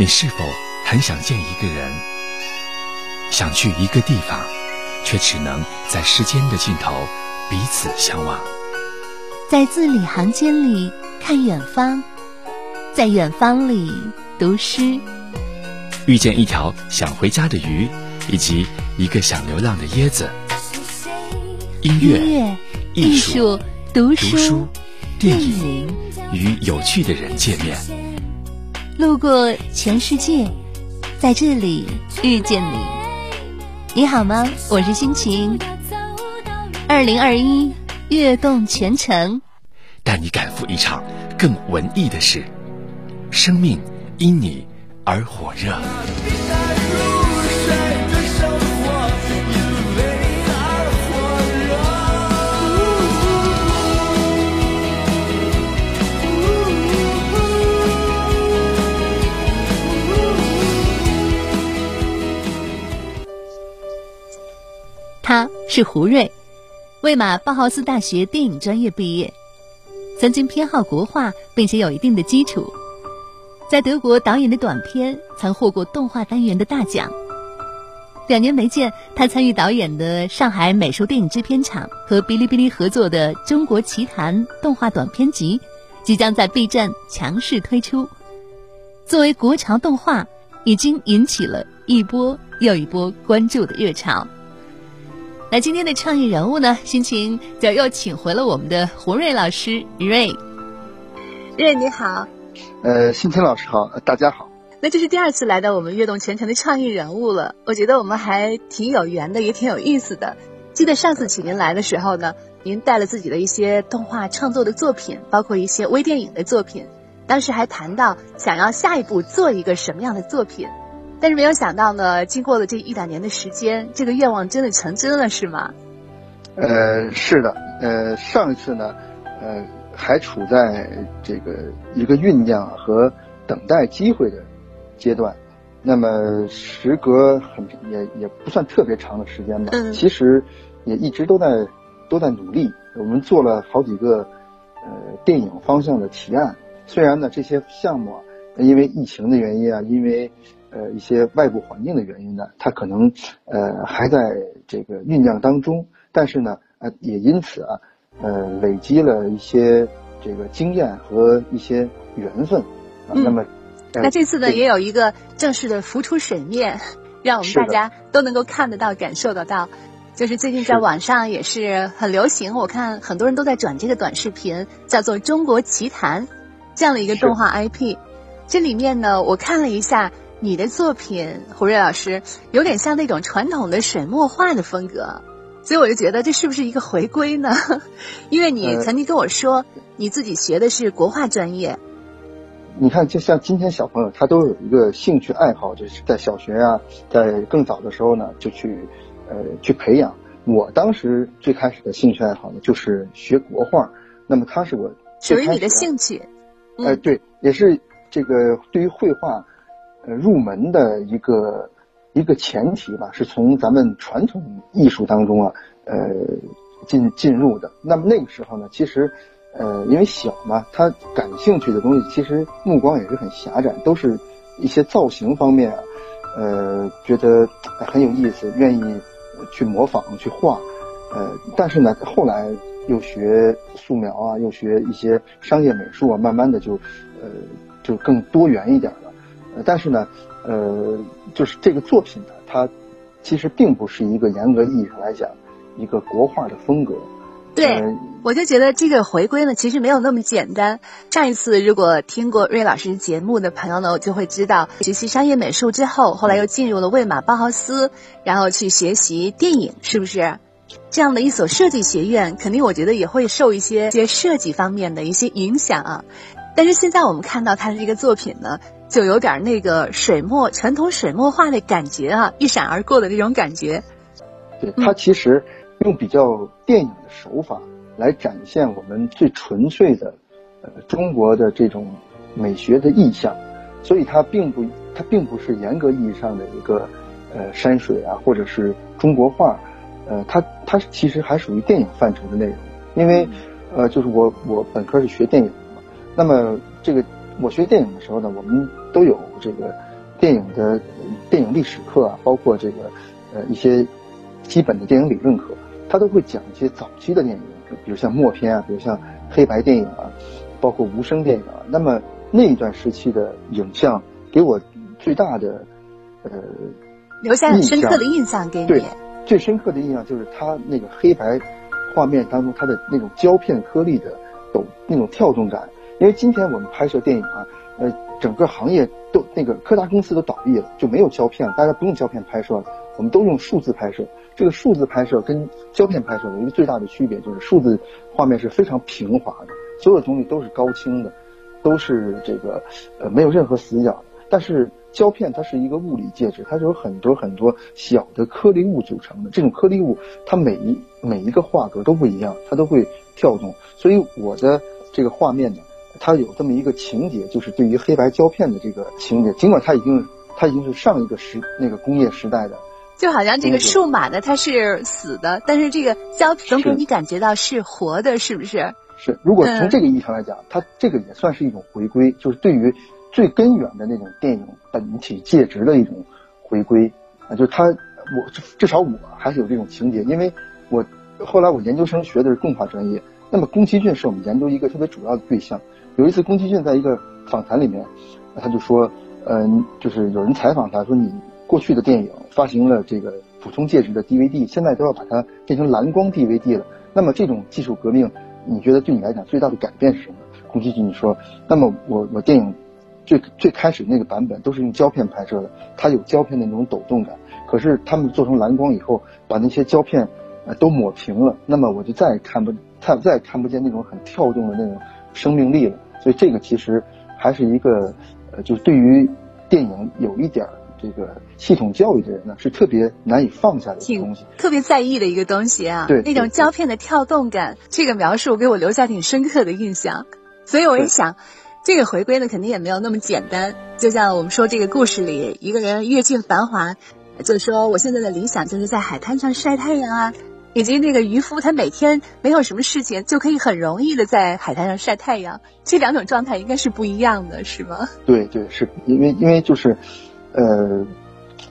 你是否很想见一个人，想去一个地方，却只能在时间的尽头彼此相望？在字里行间里看远方，在远方里读诗，遇见一条想回家的鱼，以及一个想流浪的椰子。音乐、艺术、读书、电影，与有趣的人见面。路过全世界，在这里遇见你。你好吗？我是心情。二零二一。悦动全城，带你赶赴一场更文艺的事。生命因你而火热。是胡瑞。魏玛包豪斯大学电影专业毕业，曾经偏好国画，并且有一定的基础。在德国导演的短片曾获过动画单元的大奖。两年没见，他参与导演的上海美术电影制片厂和哔哩哔哩合作的《中国奇谭》动画短片集，即将在 B 站强势推出。作为国潮动画，已经引起了一波又一波关注的热潮。那今天的创意人物呢？心情就又请回了我们的胡瑞老师瑞。瑞你好，呃，心情老师好，大家好。那这是第二次来到我们悦动全城的创意人物了，我觉得我们还挺有缘的，也挺有意思的。记得上次请您来的时候呢，您带了自己的一些动画创作的作品，包括一些微电影的作品，当时还谈到想要下一步做一个什么样的作品。但是没有想到呢，经过了这一两年的时间，这个愿望真的成真了，是吗？呃，是的，呃，上一次呢，呃，还处在这个一个酝酿和等待机会的阶段，那么时隔很也也不算特别长的时间吧，其实也一直都在都在努力，我们做了好几个呃电影方向的提案，虽然呢这些项目啊，因为疫情的原因啊，因为呃，一些外部环境的原因呢，它可能呃还在这个酝酿当中，但是呢，呃，也因此啊，呃，累积了一些这个经验和一些缘分啊。那么，那这次呢，也有一个正式的浮出水面，让我们大家都能够看得到、感受得到。就是最近在网上也是很流行，我看很多人都在转这个短视频，叫做《中国奇谭》这样的一个动画 IP。这里面呢，我看了一下。你的作品，胡瑞老师有点像那种传统的水墨画的风格，所以我就觉得这是不是一个回归呢？因为你曾经跟我说，你自己学的是国画专业。你看，就像今天小朋友，他都有一个兴趣爱好，就是在小学啊，在更早的时候呢，就去呃去培养。我当时最开始的兴趣爱好呢，就是学国画。那么，它是我属于你的兴趣。哎，对，也是这个对于绘画。呃，入门的一个一个前提吧，是从咱们传统艺术当中啊，呃，进进入的。那么那个时候呢，其实，呃，因为小嘛，他感兴趣的东西其实目光也是很狭窄，都是一些造型方面啊，呃，觉得很有意思，愿意去模仿去画。呃，但是呢，后来又学素描啊，又学一些商业美术啊，慢慢的就，呃，就更多元一点了。但是呢，呃，就是这个作品呢，它其实并不是一个严格意义上来讲一个国画的风格。对，我就觉得这个回归呢，其实没有那么简单。上一次如果听过瑞老师节目的朋友呢，我就会知道，学习商业美术之后，后来又进入了魏玛包豪斯，然后去学习电影，是不是？这样的一所设计学院，肯定我觉得也会受一些些设计方面的一些影响啊。但是现在我们看到他的这个作品呢。就有点那个水墨传统水墨画的感觉啊，一闪而过的那种感觉。对，它其实用比较电影的手法来展现我们最纯粹的呃中国的这种美学的意象，所以它并不它并不是严格意义上的一个呃山水啊，或者是中国画，呃，它它其实还属于电影范畴的内容。因为呃，就是我我本科是学电影的嘛，那么这个。我学电影的时候呢，我们都有这个电影的电影历史课啊，包括这个呃一些基本的电影理论课，他都会讲一些早期的电影，比如像默片啊，比如像黑白电影啊，包括无声电影啊。那么那一段时期的影像给我最大的呃留下很深刻的印象给你。对，最深刻的印象就是他那个黑白画面当中，他的那种胶片颗粒的抖那种跳动感。因为今天我们拍摄电影啊，呃，整个行业都那个柯达公司都倒闭了，就没有胶片了，大家不用胶片拍摄了，我们都用数字拍摄。这个数字拍摄跟胶片拍摄有一个最大的区别，就是数字画面是非常平滑的，所有东西都是高清的，都是这个呃没有任何死角。但是胶片它是一个物理介质，它是有很多很多小的颗粒物组成的。这种颗粒物它每一每一个画格都不一样，它都会跳动。所以我的这个画面呢。它有这么一个情节，就是对于黑白胶片的这个情节，尽管它已经它已经是上一个时那个工业时代的，就好像这个数码的它是死的，但是这个胶片总给你感觉到是活的，是不是？是。如果从这个意义上来讲，它这个也算是一种回归，就是对于最根源的那种电影本体介质的一种回归啊，就是它我至少我还是有这种情节，因为我后来我研究生学的是动画专业，那么宫崎骏是我们研究一个特别主要的对象。有一次，宫崎骏在一个访谈里面，他就说：“嗯，就是有人采访他说，你过去的电影发行了这个普通介质的 DVD，现在都要把它变成蓝光 DVD 了。那么这种技术革命，你觉得对你来讲最大的改变是什么？”宫崎骏说：“那么我我电影最最开始那个版本都是用胶片拍摄的，它有胶片的那种抖动感。可是他们做成蓝光以后，把那些胶片都抹平了，那么我就再也看不看再也看不见那种很跳动的那种生命力了。”所以这个其实还是一个，呃，就是对于电影有一点这个系统教育的人呢，是特别难以放下的东西，特别在意的一个东西啊。对，那种胶片的跳动感，这个描述给我留下挺深刻的印象。所以我也想，这个回归呢，肯定也没有那么简单。就像我们说这个故事里，一个人阅尽繁华，就是说我现在的理想就是在海滩上晒太阳啊。以及那个渔夫，他每天没有什么事情，就可以很容易的在海滩上晒太阳。这两种状态应该是不一样的，是吗？对对，是因为因为就是，呃，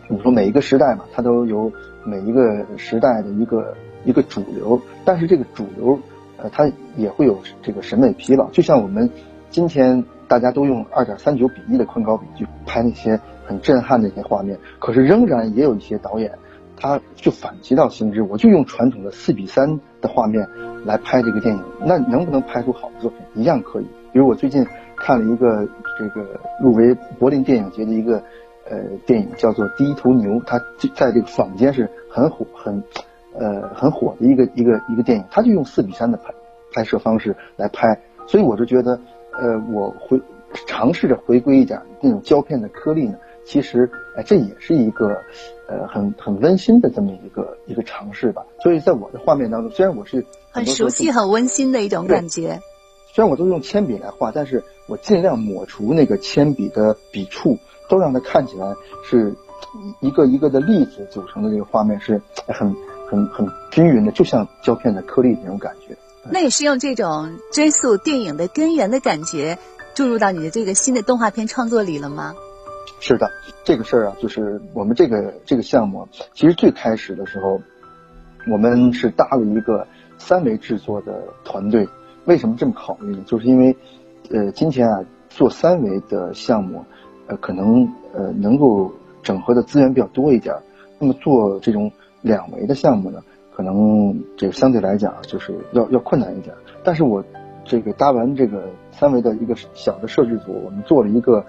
你说每一个时代嘛，它都有每一个时代的一个一个主流，但是这个主流，呃，它也会有这个审美疲劳。就像我们今天大家都用二点三九比一的宽高比去拍那些很震撼的一些画面，可是仍然也有一些导演。他就反其道行之，我就用传统的四比三的画面来拍这个电影，那能不能拍出好的作品？一样可以。比如我最近看了一个这个入围柏林电影节的一个呃电影，叫做《第一头牛》，它在这个坊间是很火、很呃很火的一个一个一个电影，它就用四比三的拍拍摄方式来拍，所以我就觉得呃我回尝试着回归一点那种胶片的颗粒呢。其实，哎，这也是一个，呃，很很温馨的这么一个一个尝试吧。所以在我的画面当中，虽然我是很熟悉、很温馨的一种感觉，虽然我都用铅笔来画，但是我尽量抹除那个铅笔的笔触，都让它看起来是一个一个的粒子组成的这个画面是很很很均匀的，就像胶片的颗粒那种感觉。那也是用这种追溯电影的根源的感觉注入到你的这个新的动画片创作里了吗？是的，这个事儿啊，就是我们这个这个项目，其实最开始的时候，我们是搭了一个三维制作的团队。为什么这么考虑呢？就是因为，呃，今天啊，做三维的项目，呃，可能呃能够整合的资源比较多一点。那么做这种两维的项目呢，可能这个相对来讲就是要要困难一点。但是我这个搭完这个三维的一个小的摄制组，我们做了一个。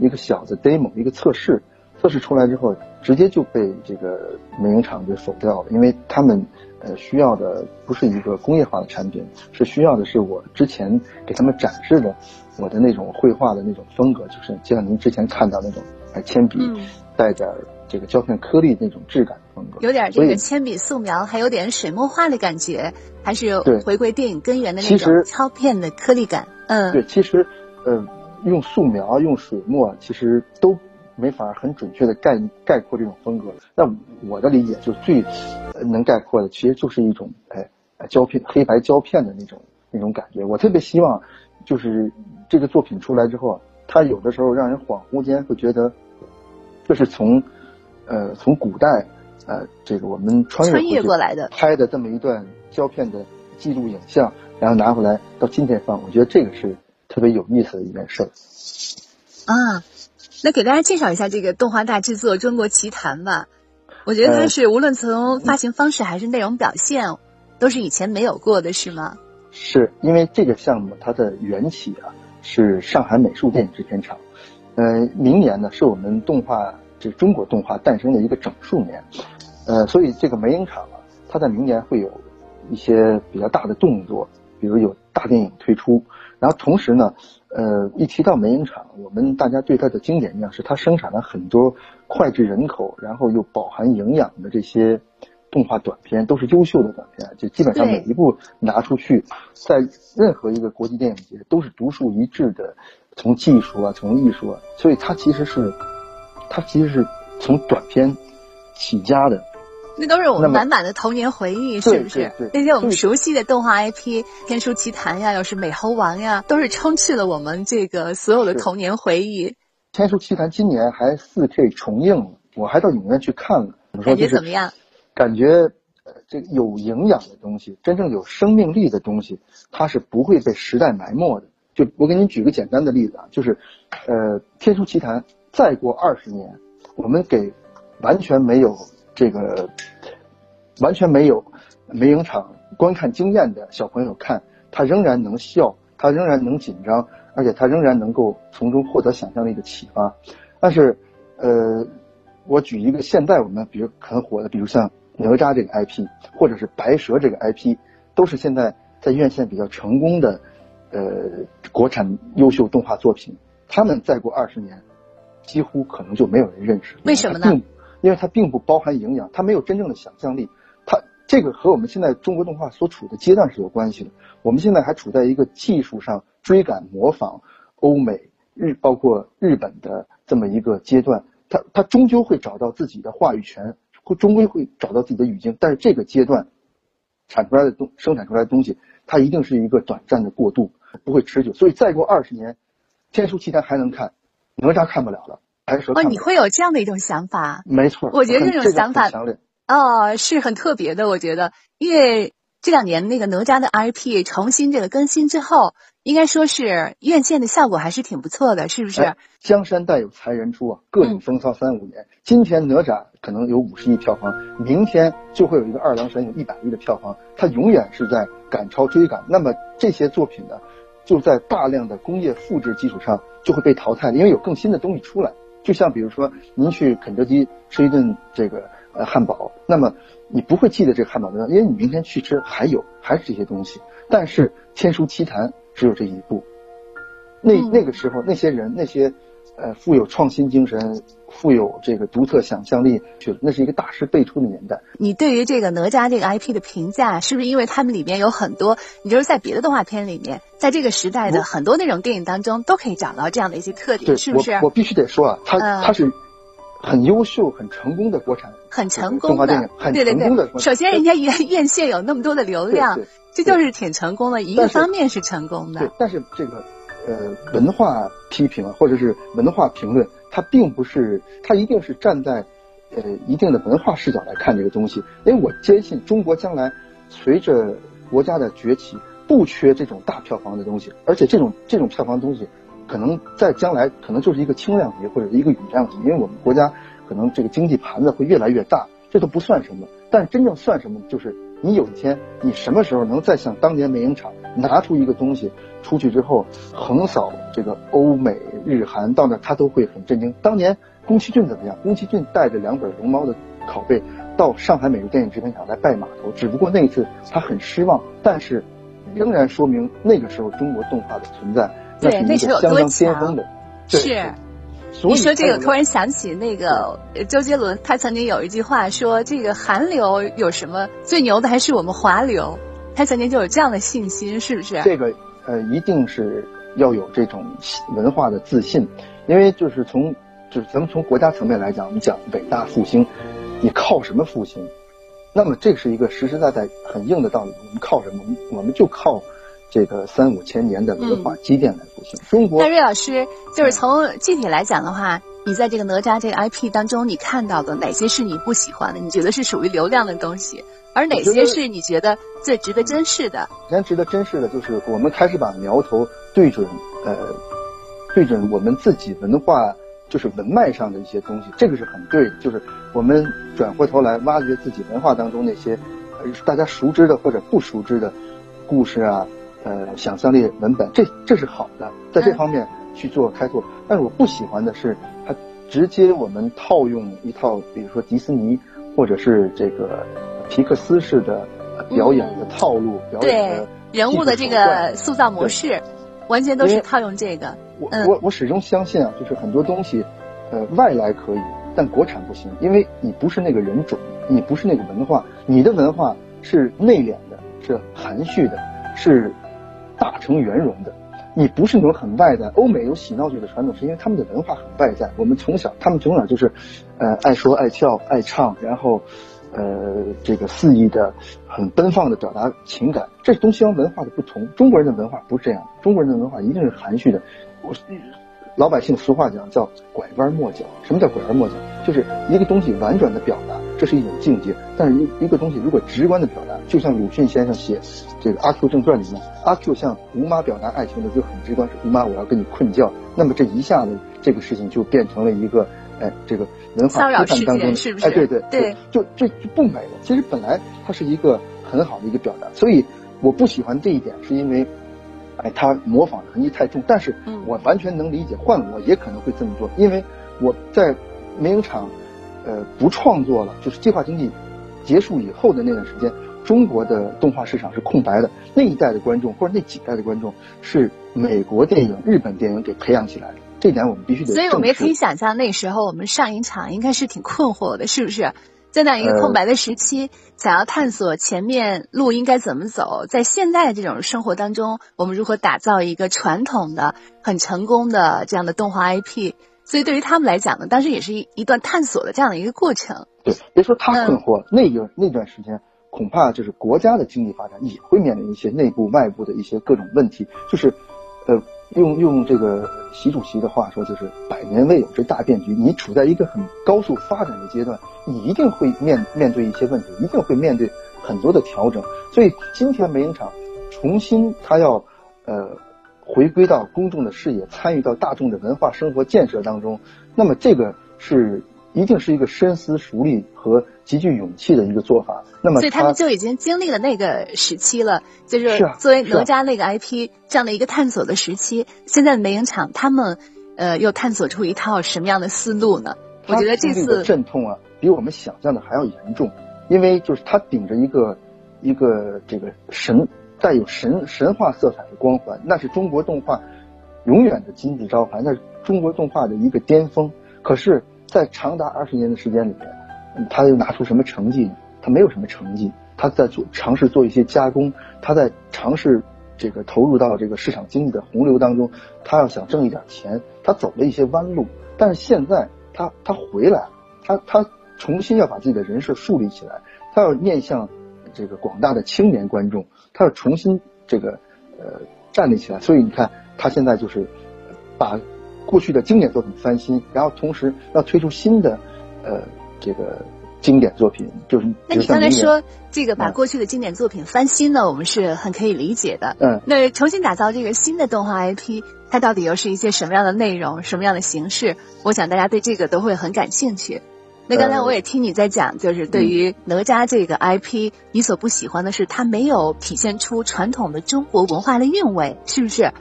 一个小的 demo，一个测试，测试出来之后，直接就被这个美影厂给否掉了，因为他们呃需要的不是一个工业化的产品，是需要的是我之前给他们展示的我的那种绘画的那种风格，就是就像您之前看到那种哎铅笔带点这个胶片颗粒那种质感的风格，有点这个铅笔素描，还有点水墨画的感觉，还是回归电影根源的那种胶片的颗粒感。嗯，对，其实呃。用素描、用水墨，其实都没法很准确的概概括这种风格。那我的理解就最能概括的，其实就是一种哎胶片黑白胶片的那种那种感觉。我特别希望，就是这个作品出来之后，它有的时候让人恍惚间会觉得这是从呃从古代呃这个我们穿越越过来的拍的这么一段胶片的记录影像，然后拿回来到今天放，我觉得这个是特别有意思的一件事儿。啊，那给大家介绍一下这个动画大制作《中国奇谭》吧。我觉得它是无论从发行方式还是内容表现，都是以前没有过的，是吗？是因为这个项目它的缘起啊，是上海美术电影制片厂。呃，明年呢是我们动画，这中国动画诞生的一个整数年。呃，所以这个美影厂啊，它在明年会有一些比较大的动作，比如有大电影推出。然后同时呢，呃，一提到美影厂，我们大家对它的经典印象是它生产了很多脍炙人口，然后又饱含营养的这些动画短片，都是优秀的短片，就基本上每一部拿出去，在任何一个国际电影节都是独树一帜的，从技术啊，从艺术啊，所以它其实是，它其实是从短片起家的。那都是我们满满的童年回忆，是不是？那些我们熟悉的动画 IP，《天书奇谭》呀，又是《美猴王》呀，都是充斥了我们这个所有的童年回忆。《天书奇谭》今年还 4K 重映了，我还到影院去看了。感觉怎么样？感觉这个有营养的东西，真正有生命力的东西，它是不会被时代埋没的。就我给您举个简单的例子啊，就是，呃，《天书奇谭》再过二十年，我们给完全没有。这个完全没有没影厂观看经验的小朋友看，他仍然能笑，他仍然能紧张，而且他仍然能够从中获得想象力的启发。但是，呃，我举一个现在我们比如很火的，比如像哪吒这个 IP，或者是白蛇这个 IP，都是现在在院线比较成功的，呃，国产优秀动画作品。他们再过二十年，几乎可能就没有人认识。为什么呢？因为它并不包含营养，它没有真正的想象力，它这个和我们现在中国动画所处的阶段是有关系的。我们现在还处在一个技术上追赶模仿欧美日，包括日本的这么一个阶段，它它终究会找到自己的话语权，会终归会找到自己的语境。但是这个阶段产出来的东生产出来的东西，它一定是一个短暂的过渡，不会持久。所以再过二十年，天书奇谭还能看，哪吒看不了了。哦，你会有这样的一种想法？没错，我觉得这种想法哦是很特别的。我觉得，因为这两年那个哪吒的 IP 重新这个更新之后，应该说是院线的效果还是挺不错的，是不是？江山代有才人出啊，各领风骚三五年。今天哪吒可能有五十亿票房，明天就会有一个二郎神有一百亿的票房，它永远是在赶超追赶。那么这些作品呢，就在大量的工业复制基础上就会被淘汰，因为有更新的东西出来。就像比如说，您去肯德基吃一顿这个呃汉堡，那么你不会记得这个汉堡的，因为你明天去吃还有还是这些东西。但是《天书奇谈》只有这一部，那那个时候那些人那些。呃，富有创新精神，富有这个独特想象力，去了，那是一个大师辈出的年代。你对于这个哪吒这个 IP 的评价，是不是因为他们里面有很多，你就是在别的动画片里面，在这个时代的很多那种电影当中，都可以找到这样的一些特点，是不是？我必须得说啊，他他是很优秀、很成功的国产，很成功的动画电影，很成功的。首先，人家院院线有那么多的流量，这就是挺成功的。一个方面是成功的，但是这个。呃，文化批评或者是文化评论，它并不是，它一定是站在，呃，一定的文化视角来看这个东西。因为我坚信，中国将来随着国家的崛起，不缺这种大票房的东西，而且这种这种票房东西，可能在将来可能就是一个轻量级或者一个雨量级，因为我们国家可能这个经济盘子会越来越大，这都不算什么。但真正算什么，就是你有一天，你什么时候能再像当年美影厂拿出一个东西？出去之后横扫这个欧美日韩，到那他都会很震惊。当年宫崎骏怎么样？宫崎骏带着两本龙猫的拷贝到上海美术电影制片厂来拜码头，只不过那一次他很失望，但是仍然说明那个时候中国动画的存在，那是一个相当巅峰的。是，你说这个，突然想起那个周杰伦，他曾经有一句话说：“这个韩流有什么最牛的，还是我们华流。”他曾经就有这样的信心，是不是？这个。呃，一定是要有这种文化的自信，因为就是从就是咱们从国家层面来讲，我们讲伟大复兴，你靠什么复兴？那么这是一个实实在在很硬的道理。我们靠什么？我们就靠这个三五千年的文化积淀来复兴中国。那瑞老师就是从具体来讲的话，你在这个哪吒这个 IP 当中，你看到的哪些是你不喜欢的？你觉得是属于流量的东西，而哪些是你觉得最值得珍视的？首先值得珍视的就是我们开始把苗头对准呃，对准我们自己文化，就是文脉上的一些东西，这个是很对的。就是我们转过头来挖掘自己文化当中那些呃大家熟知的或者不熟知的故事啊，呃，想象力文本，这这是好的，在这方面去做开拓。但是我不喜欢的是，它直接我们套用一套，比如说迪士尼或者是这个皮克斯式的表演的套路，表演的人物的这个塑造模式。完全都是套用这个。我我我始终相信啊，就是很多东西，呃，外来可以，但国产不行，因为你不是那个人种，你不是那个文化，你的文化是内敛的，是含蓄的，是大成圆融的，你不是那种很外在。欧美有喜闹剧的传统，是因为他们的文化很外在。我们从小，他们从小就是，呃，爱说爱跳爱唱，然后。呃，这个肆意的、很奔放的表达情感，这是东西方文化的不同。中国人的文化不是这样，中国人的文化一定是含蓄的。我老百姓俗话讲叫拐弯抹角。什么叫拐弯抹角？就是一个东西婉转的表达，这是一种境界；但是一一个东西如果直观的表达，就像鲁迅先生写这个《阿 Q 正传》里面，阿 Q 向吴妈表达爱情的就很直观，是吴妈我要跟你困觉。那么这一下子，这个事情就变成了一个。哎，这个文化批判当中，是不是？哎，对对对，就这就不美了。其实本来它是一个很好的一个表达，所以我不喜欢这一点，是因为，哎，他模仿的痕迹太重。但是我完全能理解，换我也可能会这么做，因为我在美影厂，呃，不创作了，就是计划经济结束以后的那段时间，中国的动画市场是空白的。那一代的观众或者那几代的观众是美国电影、日本电影给培养起来的。这点我们必须得。所以我们也可以想象，那时候我们上影厂应该是挺困惑的，是不是？在那样一个空白的时期，想要探索前面路应该怎么走，在现在这种生活当中，我们如何打造一个传统的、很成功的这样的动画 IP？所以对于他们来讲呢，当时也是一一段探索的这样的一个过程。对，别说他困惑，那个那段时间，恐怕就是国家的经济发展也会面临一些内部、外部的一些各种问题，就是，呃。用用这个习主席的话说，就是百年未有之大变局。你处在一个很高速发展的阶段，你一定会面面对一些问题，一定会面对很多的调整。所以今天美影厂重新，它要呃回归到公众的视野，参与到大众的文化生活建设当中。那么这个是。一定是一个深思熟虑和极具勇气的一个做法。那么，所以他们就已经经历了那个时期了，就是作为哪吒那个 IP 这样的一个探索的时期。现在的美影厂，他们呃又探索出一套什么样的思路呢？我觉得这次阵痛啊，比我们想象的还要严重，因为就是他顶着一个一个这个神带有神神话色彩的光环，那是中国动画永远的金字招牌，那是中国动画的一个巅峰。可是。在长达二十年的时间里面，他又拿出什么成绩呢？他没有什么成绩。他在做尝试做一些加工，他在尝试这个投入到这个市场经济的洪流当中，他要想挣一点钱，他走了一些弯路。但是现在他他回来了，他他重新要把自己的人设树立起来，他要面向这个广大的青年观众，他要重新这个呃站立起来。所以你看，他现在就是把。过去的经典作品翻新，然后同时要推出新的，呃，这个经典作品，就是。那你刚才说这个把过去的经典作品翻新呢，我们是很可以理解的。嗯。那重新打造这个新的动画 IP，它到底又是一些什么样的内容、什么样的形式？我想大家对这个都会很感兴趣。那刚才我也听你在讲，就是对于哪吒这个 IP，你所不喜欢的是它没有体现出传统的中国文化的韵味，是不是？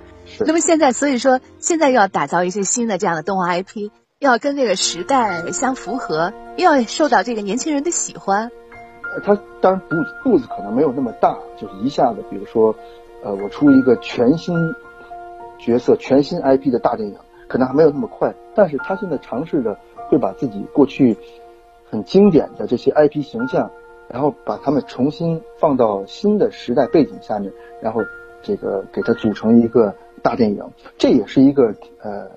那么现在，所以说现在又要打造一些新的这样的动画 IP，又要跟这个时代相符合，又要受到这个年轻人的喜欢。呃，他当然步步子可能没有那么大，就是一下子，比如说，呃，我出一个全新角色、全新 IP 的大电影，可能还没有那么快。但是他现在尝试着会把自己过去很经典的这些 IP 形象，然后把他们重新放到新的时代背景下面，然后这个给它组成一个。大电影，这也是一个呃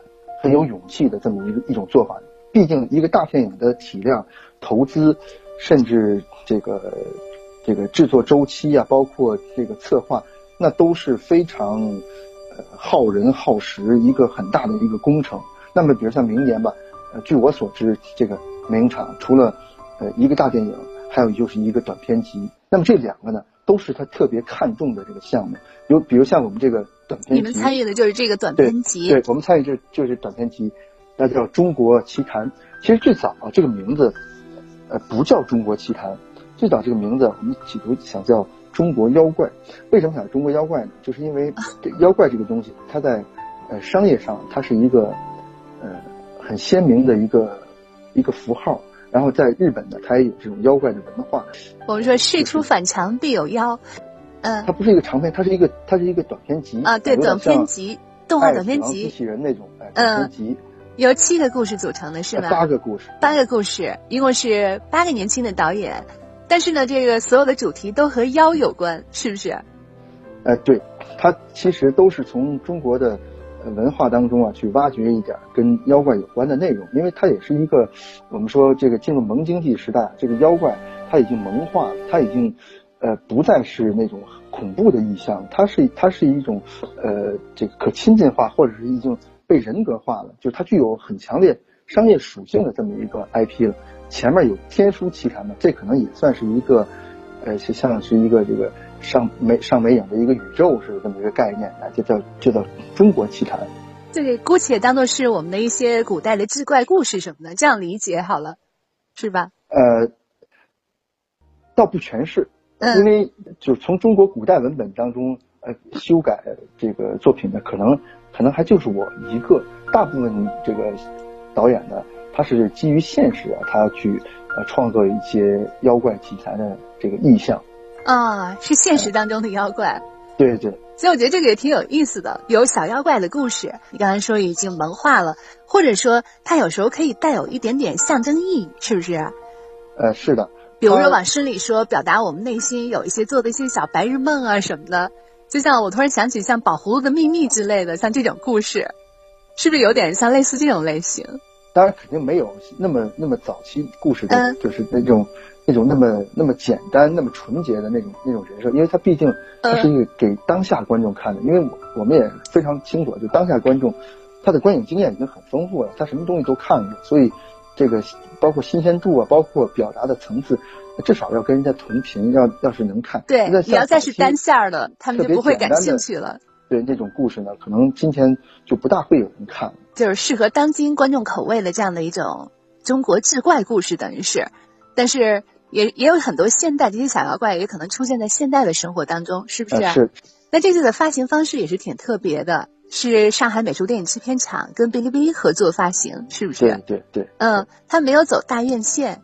很有勇气的这么一个一种做法。毕竟一个大电影的体量、投资，甚至这个这个制作周期啊，包括这个策划，那都是非常呃耗人耗时，一个很大的一个工程。那么，比如像明年吧，呃，据我所知，这个名场除了呃一个大电影，还有就是一个短片集。那么这两个呢，都是他特别看重的这个项目。有比如像我们这个短片集，你们参与的就是这个短片集。对，我们参与这就是短片集，那叫《中国奇谭》。其实最早啊，这个名字呃不叫《中国奇谭》，最早这个名字我们企图想叫。中国妖怪，为什么想中国妖怪呢？就是因为 这妖怪这个东西，它在呃商业上，它是一个呃很鲜明的一个一个符号。然后在日本呢，它也有这种妖怪的文化。我们说事出反常必有妖，嗯，它不是一个长篇，它是一个它是一个短篇集啊，对，短篇集，动画短篇集，机器人那种哎，短篇集，由七个故事组成的是吗？八个故事，八个故事，一共是八个年轻的导演。但是呢，这个所有的主题都和妖有关，是不是？哎，对，它其实都是从中国的文化当中啊去挖掘一点跟妖怪有关的内容，因为它也是一个我们说这个进入萌经济时代，这个妖怪它已经萌化了，它已经呃不再是那种恐怖的意象，它是它是一种呃这个可亲近化或者是已经被人格化了，就它具有很强烈商业属性的这么一个 IP 了。前面有天书奇谈嘛，这可能也算是一个，呃，像是一个这个上美上美影的一个宇宙是这么一个概念啊，就叫就叫中国奇谭。对，姑且当做是我们的一些古代的志怪故事什么的，这样理解好了，是吧？呃，倒不全是，因为就从中国古代文本当中呃修改这个作品的，可能可能还就是我一个，大部分这个导演呢。他是基于现实啊，他去呃创作一些妖怪题材的这个意象，啊，是现实当中的妖怪，对对。所以我觉得这个也挺有意思的，有小妖怪的故事。你刚才说已经萌化了，或者说它有时候可以带有一点点象征意义，是不是？呃，是的。比如说往深里说，表达我们内心有一些做的一些小白日梦啊什么的。就像我突然想起像《宝葫芦的秘密》之类的，像这种故事，是不是有点像类似这种类型？当然肯定没有那么那么早期故事的，就是那种那种那么那么简单、那么纯洁的那种那种人设，因为它毕竟它是一个给当下观众看的。因为我我们也非常清楚，就当下观众他的观影经验已经很丰富了，他什么东西都看过，所以这个包括新鲜度啊，包括表达的层次，至少要跟人家同频。要要是能看，对，你要再是单线的，他们就不会感兴趣了。对这种故事呢，可能今天就不大会有人看。就是适合当今观众口味的这样的一种中国志怪故事，等于是，但是也也有很多现代这些小妖怪也可能出现在现代的生活当中，是不是？是。那这次的发行方式也是挺特别的，是上海美术电影制片厂跟哔哩哔哩合作发行，是不是？对对对。嗯，他没有走大院线，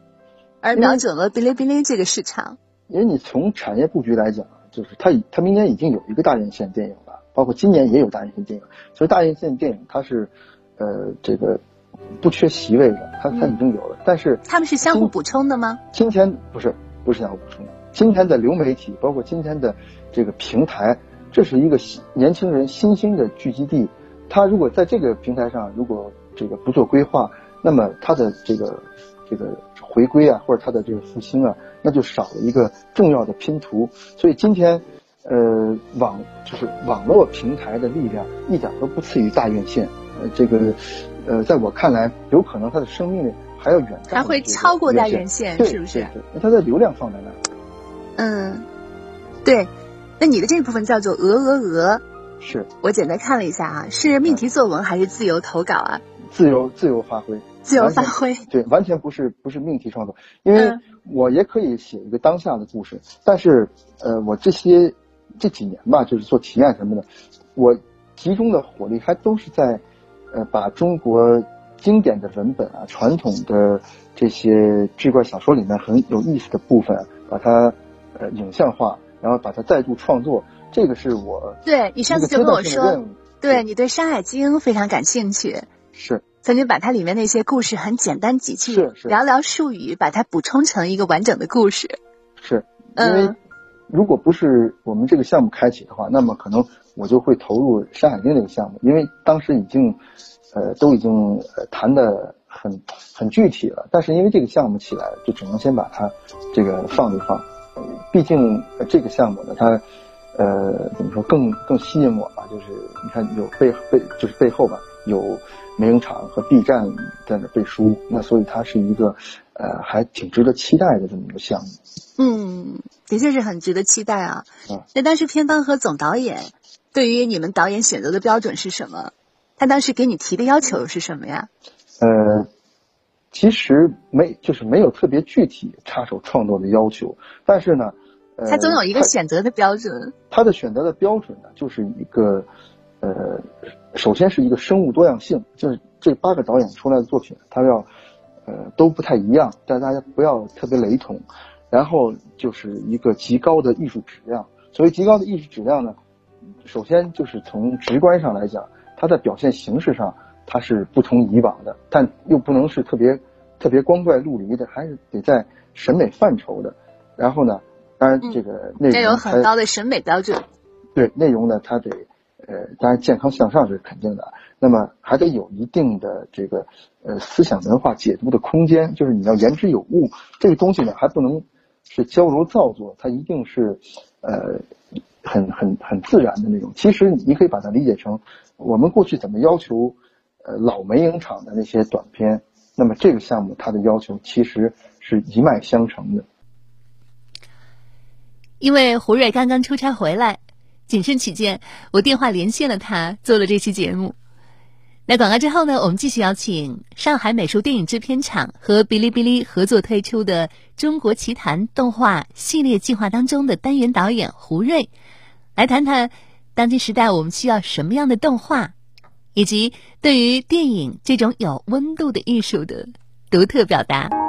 而瞄准了哔哩哔哩这个市场。因为你从产业布局来讲，就是他已他明年已经有一个大院线电影了，包括今年也有大院线电影，所以大院线电影它是。呃，这个不缺席位的，它它已经有了，但是他们是相互补充的吗？今天不是不是相互补充，今天的流媒体，包括今天的这个平台，这是一个年轻人新兴的聚集地。他如果在这个平台上，如果这个不做规划，那么他的这个这个回归啊，或者他的这个复兴啊，那就少了一个重要的拼图。所以今天，呃，网就是网络平台的力量一点都不次于大院线。呃，这个，呃，在我看来，有可能它的生命力还要远，还会超过大院线，是不是？那它的流量放在那。嗯，对。那你的这部分叫做“鹅鹅鹅”，是我简单看了一下啊，是命题作文还是自由投稿啊？自由自由发挥，自由发挥。对，完全不是不是命题创作，因为我也可以写一个当下的故事，但是呃，我这些这几年吧，就是做体验什么的，我集中的火力还都是在。呃，把中国经典的文本啊，传统的这些志怪小说里面很有意思的部分，把它呃影像化，然后把它再度创作，这个是我对你上次就跟我说，对你对《山海经》非常感兴趣，是。曾经把它里面那些故事很简单几句，寥寥数语把它补充成一个完整的故事，是因为如果不是我们这个项目开启的话，那么可能。我就会投入《山海经》这个项目，因为当时已经，呃，都已经呃谈的很很具体了。但是因为这个项目起来，就只能先把它这个放一放。毕竟这个项目呢，它呃怎么说更更吸引我吧？就是你看有背背就是背后吧，有美影厂和 B 站在那背书，那所以它是一个呃还挺值得期待的这么一个项目。嗯，的确是很值得期待啊。那当时片方和总导演对于你们导演选择的标准是什么？他当时给你提的要求是什么呀？呃，其实没，就是没有特别具体插手创作的要求，但是呢，他总有一个选择的标准。他的选择的标准呢，就是一个呃，首先是一个生物多样性，就是这八个导演出来的作品，他要呃都不太一样，但大家不要特别雷同。然后就是一个极高的艺术质量。所谓极高的艺术质量呢，首先就是从直观上来讲，它的表现形式上它是不同以往的，但又不能是特别特别光怪陆离的，还是得在审美范畴的。然后呢，当然这个内容有很高的审美标准。对内容呢，它得呃，当然健康向上是肯定的。那么还得有一定的这个呃思想文化解读的空间，就是你要言之有物。这个东西呢，还不能。是矫揉造作，它一定是，呃，很很很自然的那种。其实你可以把它理解成，我们过去怎么要求，呃，老美影厂的那些短片，那么这个项目它的要求其实是一脉相承的。因为胡瑞刚刚出差回来，谨慎起见，我电话连线了他，做了这期节目。那广告之后呢？我们继续邀请上海美术电影制片厂和哔哩哔哩合作推出的《中国奇谭》动画系列计划当中的单元导演胡瑞，来谈谈当今时代我们需要什么样的动画，以及对于电影这种有温度的艺术的独特表达。